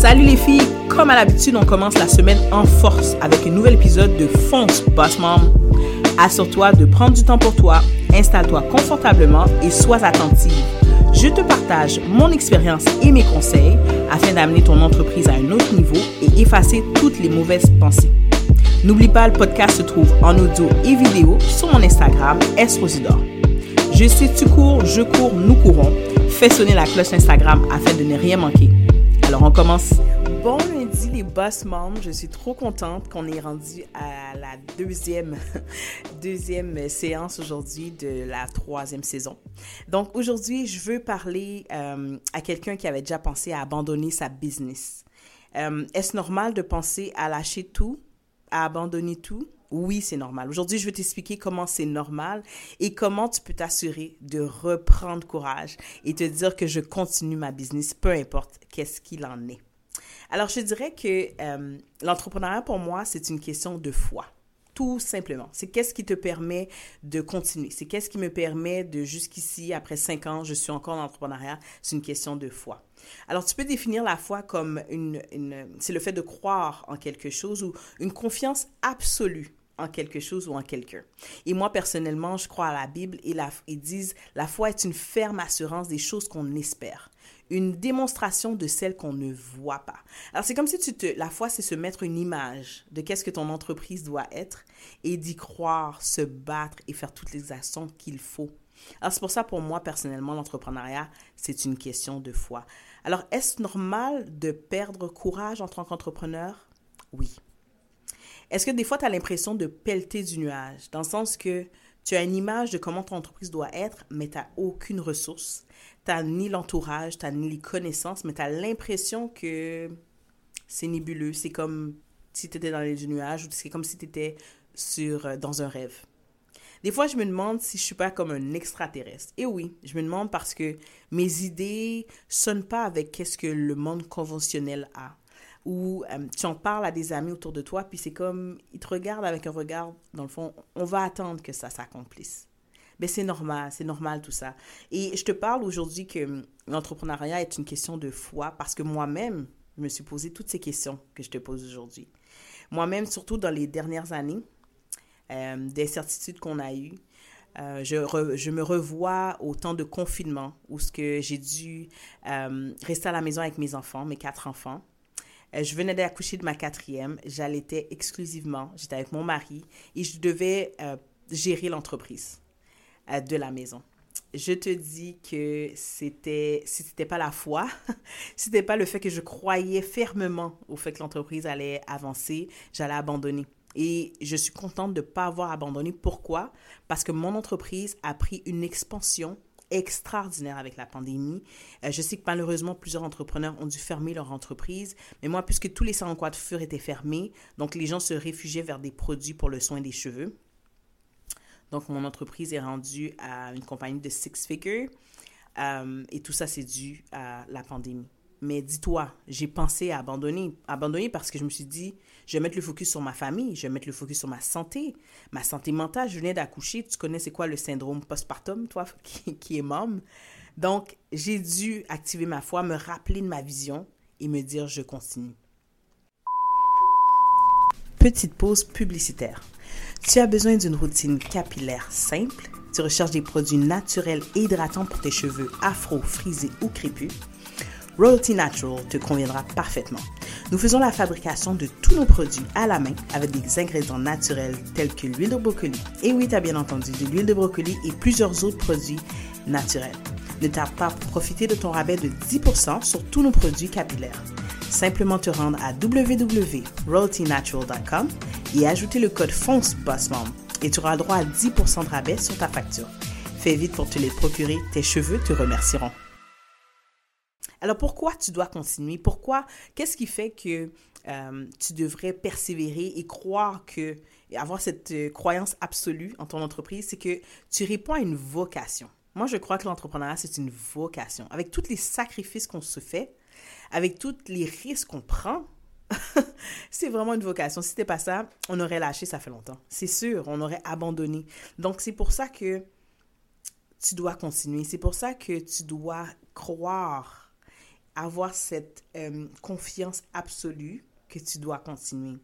Salut les filles, comme à l'habitude, on commence la semaine en force avec un nouvel épisode de Fonce Boss Mom. Assure-toi de prendre du temps pour toi, installe-toi confortablement et sois attentive. Je te partage mon expérience et mes conseils afin d'amener ton entreprise à un autre niveau et effacer toutes les mauvaises pensées. N'oublie pas, le podcast se trouve en audio et vidéo sur mon Instagram, Esrosidor. Je sais, tu cours, je cours, nous courons. Fais sonner la cloche Instagram afin de ne rien manquer. Alors, on commence. Bon lundi, les boss moms. Je suis trop contente qu'on ait rendu à la deuxième, deuxième séance aujourd'hui de la troisième saison. Donc, aujourd'hui, je veux parler euh, à quelqu'un qui avait déjà pensé à abandonner sa business. Euh, Est-ce normal de penser à lâcher tout, à abandonner tout? Oui, c'est normal. Aujourd'hui, je vais t'expliquer comment c'est normal et comment tu peux t'assurer de reprendre courage et te dire que je continue ma business, peu importe qu'est-ce qu'il en est. Alors, je dirais que euh, l'entrepreneuriat, pour moi, c'est une question de foi. Tout simplement. C'est qu'est-ce qui te permet de continuer? C'est qu'est-ce qui me permet de jusqu'ici, après cinq ans, je suis encore en entrepreneuriat? C'est une question de foi. Alors, tu peux définir la foi comme une, c'est le fait de croire en quelque chose ou une confiance absolue en quelque chose ou en quelqu'un. Et moi, personnellement, je crois à la Bible et ils disent la foi est une ferme assurance des choses qu'on espère, une démonstration de celles qu'on ne voit pas. Alors, c'est comme si tu te, la foi, c'est se mettre une image de qu'est-ce que ton entreprise doit être et d'y croire, se battre et faire toutes les actions qu'il faut. Alors, c'est pour ça, pour moi, personnellement, l'entrepreneuriat, c'est une question de foi. Alors, est-ce normal de perdre courage en tant qu'entrepreneur? Oui. Est-ce que des fois, tu as l'impression de pelleter du nuage, dans le sens que tu as une image de comment ton entreprise doit être, mais tu n'as aucune ressource. Tu n'as ni l'entourage, tu n'as ni les connaissances, mais tu as l'impression que c'est nébuleux. C'est comme si tu étais dans les nuages ou c'est comme si tu étais sur, euh, dans un rêve. Des fois, je me demande si je suis pas comme un extraterrestre. Et oui, je me demande parce que mes idées sonnent pas avec qu'est-ce que le monde conventionnel a où euh, tu en parles à des amis autour de toi, puis c'est comme, ils te regardent avec un regard, dans le fond, on va attendre que ça s'accomplisse. Mais c'est normal, c'est normal tout ça. Et je te parle aujourd'hui que hum, l'entrepreneuriat est une question de foi parce que moi-même, je me suis posé toutes ces questions que je te pose aujourd'hui. Moi-même, surtout dans les dernières années, euh, des certitudes qu'on a eues, euh, je, me revois au temps de confinement où ce que j'ai dû rester à la maison avec mes enfants, mes quatre enfants. Euh, je venais d'accoucher de ma quatrième. J'allaitais exclusivement. J'étais avec mon mari et je devais euh, gérer l'entreprise de la maison. Je te dis que c'était, si c'était pas la foi, si c'était pas le fait que je croyais fermement au fait que l'entreprise allait avancer, j'allais abandonner. Et je suis contente de ne pas avoir abandonné. Pourquoi? Parce que mon entreprise a pris une expansion extraordinaire avec la pandémie. Euh, je sais que malheureusement, plusieurs entrepreneurs ont dû fermer leur entreprise, mais moi, puisque tous les salons de coiffure étaient fermés, donc les gens se réfugiaient vers des produits pour le soin des cheveux. Donc, mon entreprise est rendue à une compagnie de six figures euh, et tout ça, c'est dû à la pandémie. Mais dis-toi, j'ai pensé à abandonner. Abandonner parce que je me suis dit, je vais mettre le focus sur ma famille, je vais mettre le focus sur ma santé, ma santé mentale. Je venais d'accoucher. Tu connais c'est quoi le syndrome postpartum, toi, qui, qui est. Donc, j'ai dû activer ma foi, me rappeler de ma vision et me dire, je continue. Petite pause publicitaire. Tu as besoin d'une routine capillaire simple. Tu recherches des produits naturels et hydratants pour tes cheveux afro, frisés ou crépus. Royalty Natural te conviendra parfaitement. Nous faisons la fabrication de tous nos produits à la main avec des ingrédients naturels tels que l'huile de brocoli. Et oui, tu as bien entendu, de l'huile de brocoli et plusieurs autres produits naturels. Ne tarde pas pour profiter de ton rabais de 10% sur tous nos produits capillaires. Simplement te rendre à www.royaltynatural.com et ajouter le code FONCE et tu auras droit à 10% de rabais sur ta facture. Fais vite pour te les procurer, tes cheveux te remercieront. Alors pourquoi tu dois continuer? Pourquoi? Qu'est-ce qui fait que euh, tu devrais persévérer et croire que, avoir cette euh, croyance absolue en ton entreprise, c'est que tu réponds à une vocation. Moi, je crois que l'entrepreneuriat, c'est une vocation. Avec tous les sacrifices qu'on se fait, avec tous les risques qu'on prend, c'est vraiment une vocation. Si c'était pas ça, on aurait lâché ça fait longtemps. C'est sûr, on aurait abandonné. Donc, c'est pour ça que tu dois continuer. C'est pour ça que tu dois croire avoir cette euh, confiance absolue que tu dois continuer.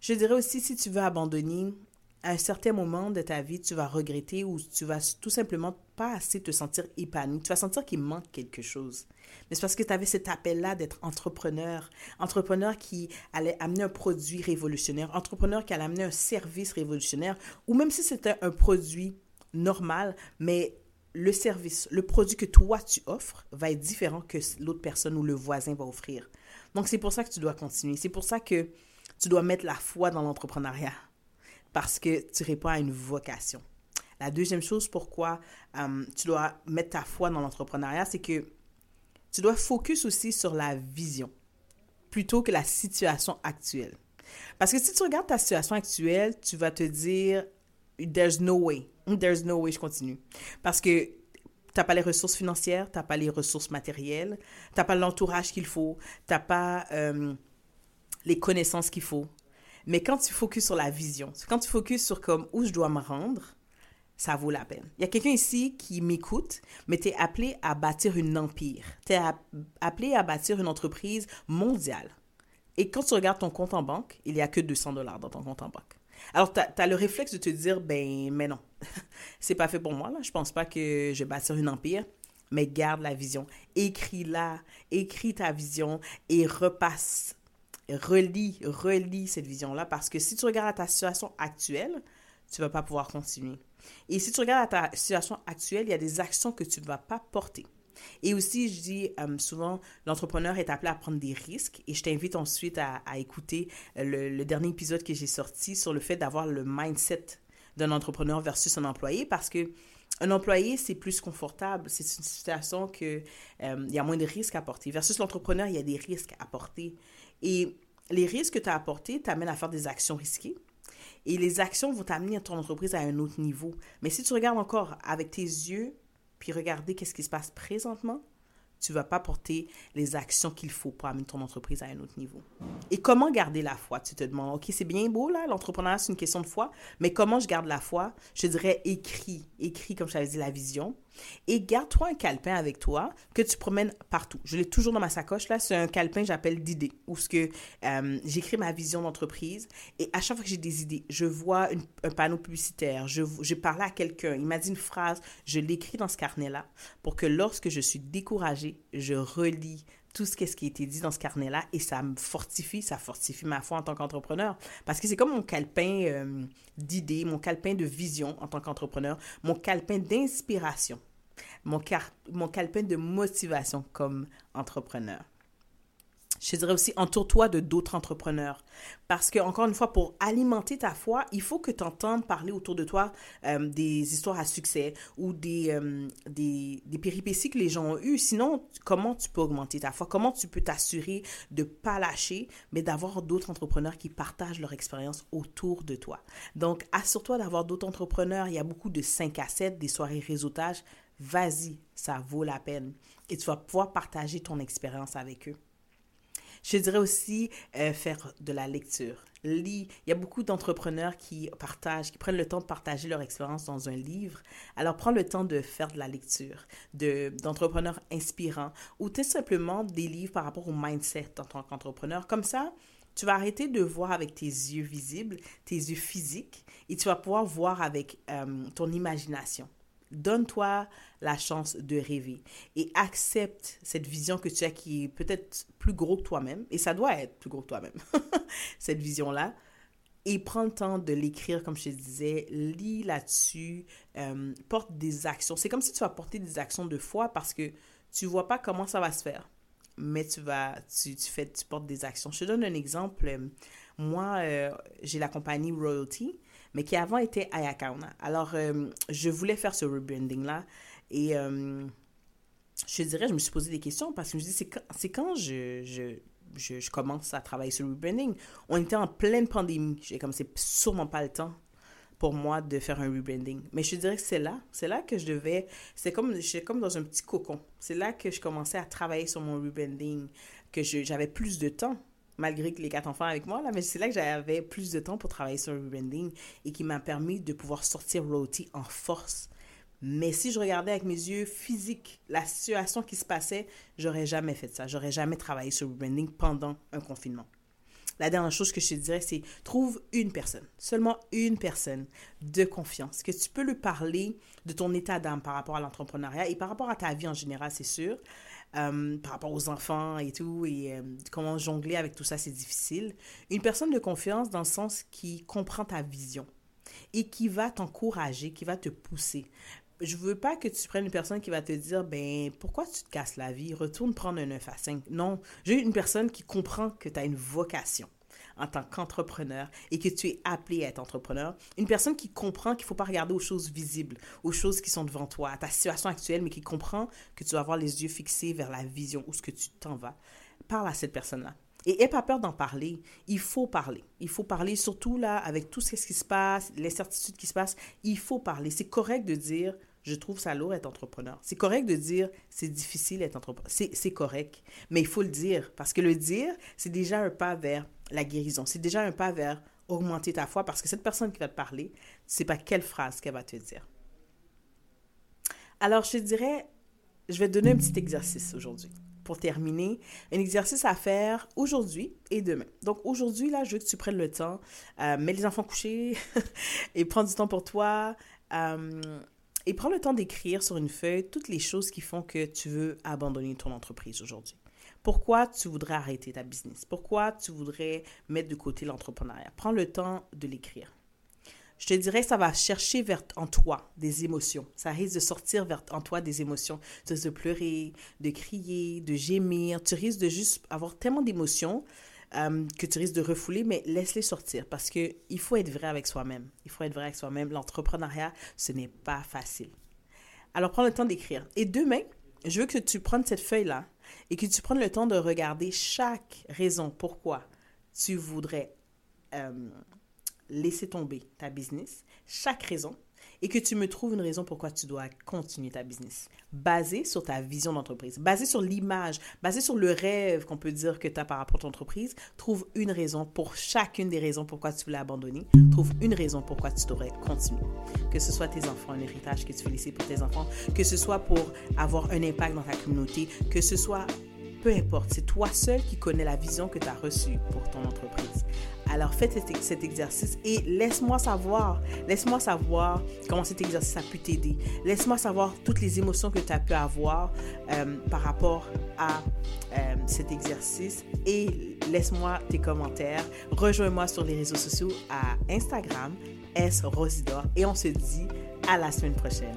Je dirais aussi, si tu veux abandonner, à un certain moment de ta vie, tu vas regretter ou tu vas tout simplement pas assez te sentir épanoui. Tu vas sentir qu'il manque quelque chose. Mais c'est parce que tu avais cet appel-là d'être entrepreneur. Entrepreneur qui allait amener un produit révolutionnaire. Entrepreneur qui allait amener un service révolutionnaire. Ou même si c'était un produit normal, mais le service, le produit que toi tu offres va être différent que l'autre personne ou le voisin va offrir. Donc c'est pour ça que tu dois continuer. C'est pour ça que tu dois mettre la foi dans l'entrepreneuriat parce que tu réponds à une vocation. La deuxième chose pourquoi euh, tu dois mettre ta foi dans l'entrepreneuriat, c'est que tu dois focus aussi sur la vision plutôt que la situation actuelle. Parce que si tu regardes ta situation actuelle, tu vas te dire, there's no way. There's no way, je continue. Parce que tu n'as pas les ressources financières, tu n'as pas les ressources matérielles, tu n'as pas l'entourage qu'il faut, tu n'as pas euh, les connaissances qu'il faut. Mais quand tu focuses sur la vision, quand tu focuses sur comme où je dois me rendre, ça vaut la peine. Il y a quelqu'un ici qui m'écoute, mais tu es appelé à bâtir une empire. Tu es appelé à bâtir une entreprise mondiale. Et quand tu regardes ton compte en banque, il n'y a que 200 dollars dans ton compte en banque. Alors, tu as, le réflexe de te dire, ben, mais non, c'est pas fait pour moi, là. Je pense pas que je vais bâtir une empire, mais garde la vision. Écris-la, écris ta vision et repasse relis, relis cette vision-là parce que si tu regardes à ta situation actuelle, tu ne vas pas pouvoir continuer. Et si tu regardes à ta situation actuelle, il y a des actions que tu ne vas pas porter. Et aussi, je dis euh, souvent, l'entrepreneur est appelé à prendre des risques et je t'invite ensuite à, écouter le, le, dernier épisode que j'ai sorti sur le fait d'avoir le mindset d'un entrepreneur versus un employé parce que un employé, c'est plus confortable. C'est une situation que euh, il y a moins de risques à porter. Versus l'entrepreneur, il y a des risques à porter. Et les risques que tu as apportés t'amènent à faire des actions risquées. Et les actions vont t'amener ton entreprise à un autre niveau. Mais si tu regardes encore avec tes yeux, puis regarder qu'est-ce qui se passe présentement, tu vas pas porter les actions qu'il faut pour amener ton entreprise à un autre niveau. Et comment garder la foi? Tu te demandes, OK, c'est bien beau, là, l'entrepreneuriat, c'est une question de foi, mais comment je garde la foi? Je dirais écrit, écrit, comme je t'avais dit, la vision. Et garde-toi un calepin avec toi que tu promènes partout. Je l'ai toujours dans ma sacoche, là. C'est un calepin, j'appelle d'idées, où ce que euh, j'écris ma vision d'entreprise. Et à chaque fois que j'ai des idées, je vois un panneau publicitaire, je, je parle à quelqu'un, il m'a dit une phrase, je l'écris dans ce carnet-là pour que lorsque je suis découragée, je relis tout ce, qui a été dit dans ce carnet-là et ça me fortifie, ça fortifie ma foi en tant qu'entrepreneur. Parce que c'est comme mon calepin euh, d'idées, mon calepin de vision en tant qu'entrepreneur, mon calepin d'inspiration, mon, mon calepin de motivation comme entrepreneur. Je dirais aussi, entoure-toi de d'autres entrepreneurs. Parce que, encore une fois, pour alimenter ta foi, il faut que tu entendes parler autour de toi euh, des histoires à succès ou des, euh, des, des, péripéties que les gens ont eues. Sinon, comment tu peux augmenter ta foi? Comment tu peux t'assurer de ne pas lâcher, mais d'avoir d'autres entrepreneurs qui partagent leur expérience autour de toi? Donc, assure-toi d'avoir d'autres entrepreneurs. Il y a beaucoup de 5 à 7, des soirées réseautage. Vas-y, ça vaut la peine. Et tu vas pouvoir partager ton expérience avec eux. Je dirais aussi euh, faire de la lecture. Lis. Il y a beaucoup d'entrepreneurs qui partagent, qui prennent le temps de partager leur expérience dans un livre. Alors, prends le temps de faire de la lecture, de, d'entrepreneurs inspirants ou tout simplement des livres par rapport au mindset en tant qu'entrepreneur. Comme ça, tu vas arrêter de voir avec tes yeux visibles, tes yeux physiques, et tu vas pouvoir voir avec euh, ton imagination. Donne-toi la chance de rêver et accepte cette vision que tu as qui est peut-être plus gros que toi-même, et ça doit être plus gros que toi-même, cette vision-là. Et prends le temps de l'écrire, comme je te disais, lis là-dessus, euh, porte des actions. C'est comme si tu vas porter des actions de foi parce que tu vois pas comment ça va se faire, mais tu vas, tu, fais, tu portes des actions. Je te donne un exemple. Moi, euh, j'ai la compagnie Royalty mais qui avant était Ayakauna. Alors, euh, je voulais faire ce rebranding-là et euh, je dirais, je me suis posé des questions parce que je me dis, c'est quand, quand je, je, je, commence à travailler sur le rebranding? On était en pleine pandémie. J'ai comme, c'est sûrement pas le temps pour moi de faire un rebranding. Mais je dirais que c'est là, c'est là que je devais, c'est comme, j'étais comme dans un petit cocon. C'est là que je commençais à travailler sur mon rebranding, que j'avais plus de temps malgré que les quatre enfants avec moi, là, mais c'est là que j'avais plus de temps pour travailler sur le rebranding et qui m'a permis de pouvoir sortir Roti en force. Mais si je regardais avec mes yeux physiques la situation qui se passait, j'aurais jamais fait ça. J'aurais jamais travaillé sur le branding pendant un confinement. La dernière chose que je te dirais, c'est trouve une personne, seulement une personne de confiance, que tu peux lui parler de ton état d'âme par rapport à l'entrepreneuriat et par rapport à ta vie en général, c'est sûr. Euh, par rapport aux enfants et tout, et euh, comment jongler avec tout ça, c'est difficile. Une personne de confiance dans le sens qui comprend ta vision et qui va t'encourager, qui va te pousser je veux pas que tu prennes une personne qui va te dire, ben, pourquoi tu te casses la vie? Retourne prendre un 9 à 5. Non, j'ai une personne qui comprend que tu as une vocation en tant qu'entrepreneur et que tu es appelé à être entrepreneur. Une personne qui comprend qu'il ne faut pas regarder aux choses visibles, aux choses qui sont devant toi, à ta situation actuelle, mais qui comprend que tu dois avoir les yeux fixés vers la vision, où ce que tu t'en vas. Parle à cette personne-là. Et n'aie pas peur d'en parler. Il faut parler. Il faut parler, surtout là, avec tout ce qui se passe, les certitudes qui se passent. Il faut parler. C'est correct de dire je trouve ça lourd être entrepreneur. C'est correct de dire c'est difficile d'être entrepreneur. C'est correct. Mais il faut le dire. Parce que le dire, c'est déjà un pas vers la guérison. C'est déjà un pas vers augmenter ta foi. Parce que cette personne qui va te parler, tu sais pas quelle phrase qu'elle va te dire. Alors, je te dirais, je vais te donner un petit exercice aujourd'hui. Pour terminer, un exercice à faire aujourd'hui et demain. Donc aujourd'hui, là, je veux que tu prennes le temps, euh, mets les enfants couchés et prends du temps pour toi. Euh, et prends le temps d'écrire sur une feuille toutes les choses qui font que tu veux abandonner ton entreprise aujourd'hui. Pourquoi tu voudrais arrêter ta business? Pourquoi tu voudrais mettre de côté l'entrepreneuriat? Prends le temps de l'écrire. Je te dirais ça va chercher en toi des émotions. Ça risque de sortir en toi des émotions. Tu risques de pleurer, de crier, de gémir. Tu risques de juste avoir tellement d'émotions euh, que tu risques de refouler, mais laisse-les sortir parce qu'il faut être vrai avec soi-même. Il faut être vrai avec soi-même. L'entrepreneuriat, ce n'est pas facile. Alors, prends le temps d'écrire. Et demain, je veux que tu prennes cette feuille-là et que tu prennes le temps de regarder chaque raison pourquoi tu voudrais euh, laisser tomber ta business, chaque raison, et que tu me trouves une raison pourquoi tu dois continuer ta business. Basé sur ta vision d'entreprise, basé sur l'image, basé sur le rêve qu'on peut dire que tu as par rapport à ton entreprise, trouve une raison pour chacune des raisons pourquoi tu voulais abandonner. Trouve une raison pourquoi tu devrais continuer. Que ce soit tes enfants, un héritage que tu veux laisser pour tes enfants, que ce soit pour avoir un impact dans ta communauté, que ce soit peu importe, c'est toi seul qui connais la vision que tu as reçue pour ton entreprise. Alors faites cet, exercice et laisse-moi savoir, laisse-moi savoir comment cet exercice a pu t'aider. Laisse-moi savoir toutes les émotions que tu as pu avoir euh, par rapport à euh, cet exercice et laisse-moi tes commentaires. Rejoins-moi sur les réseaux sociaux à Instagram, S et on se dit à la semaine prochaine.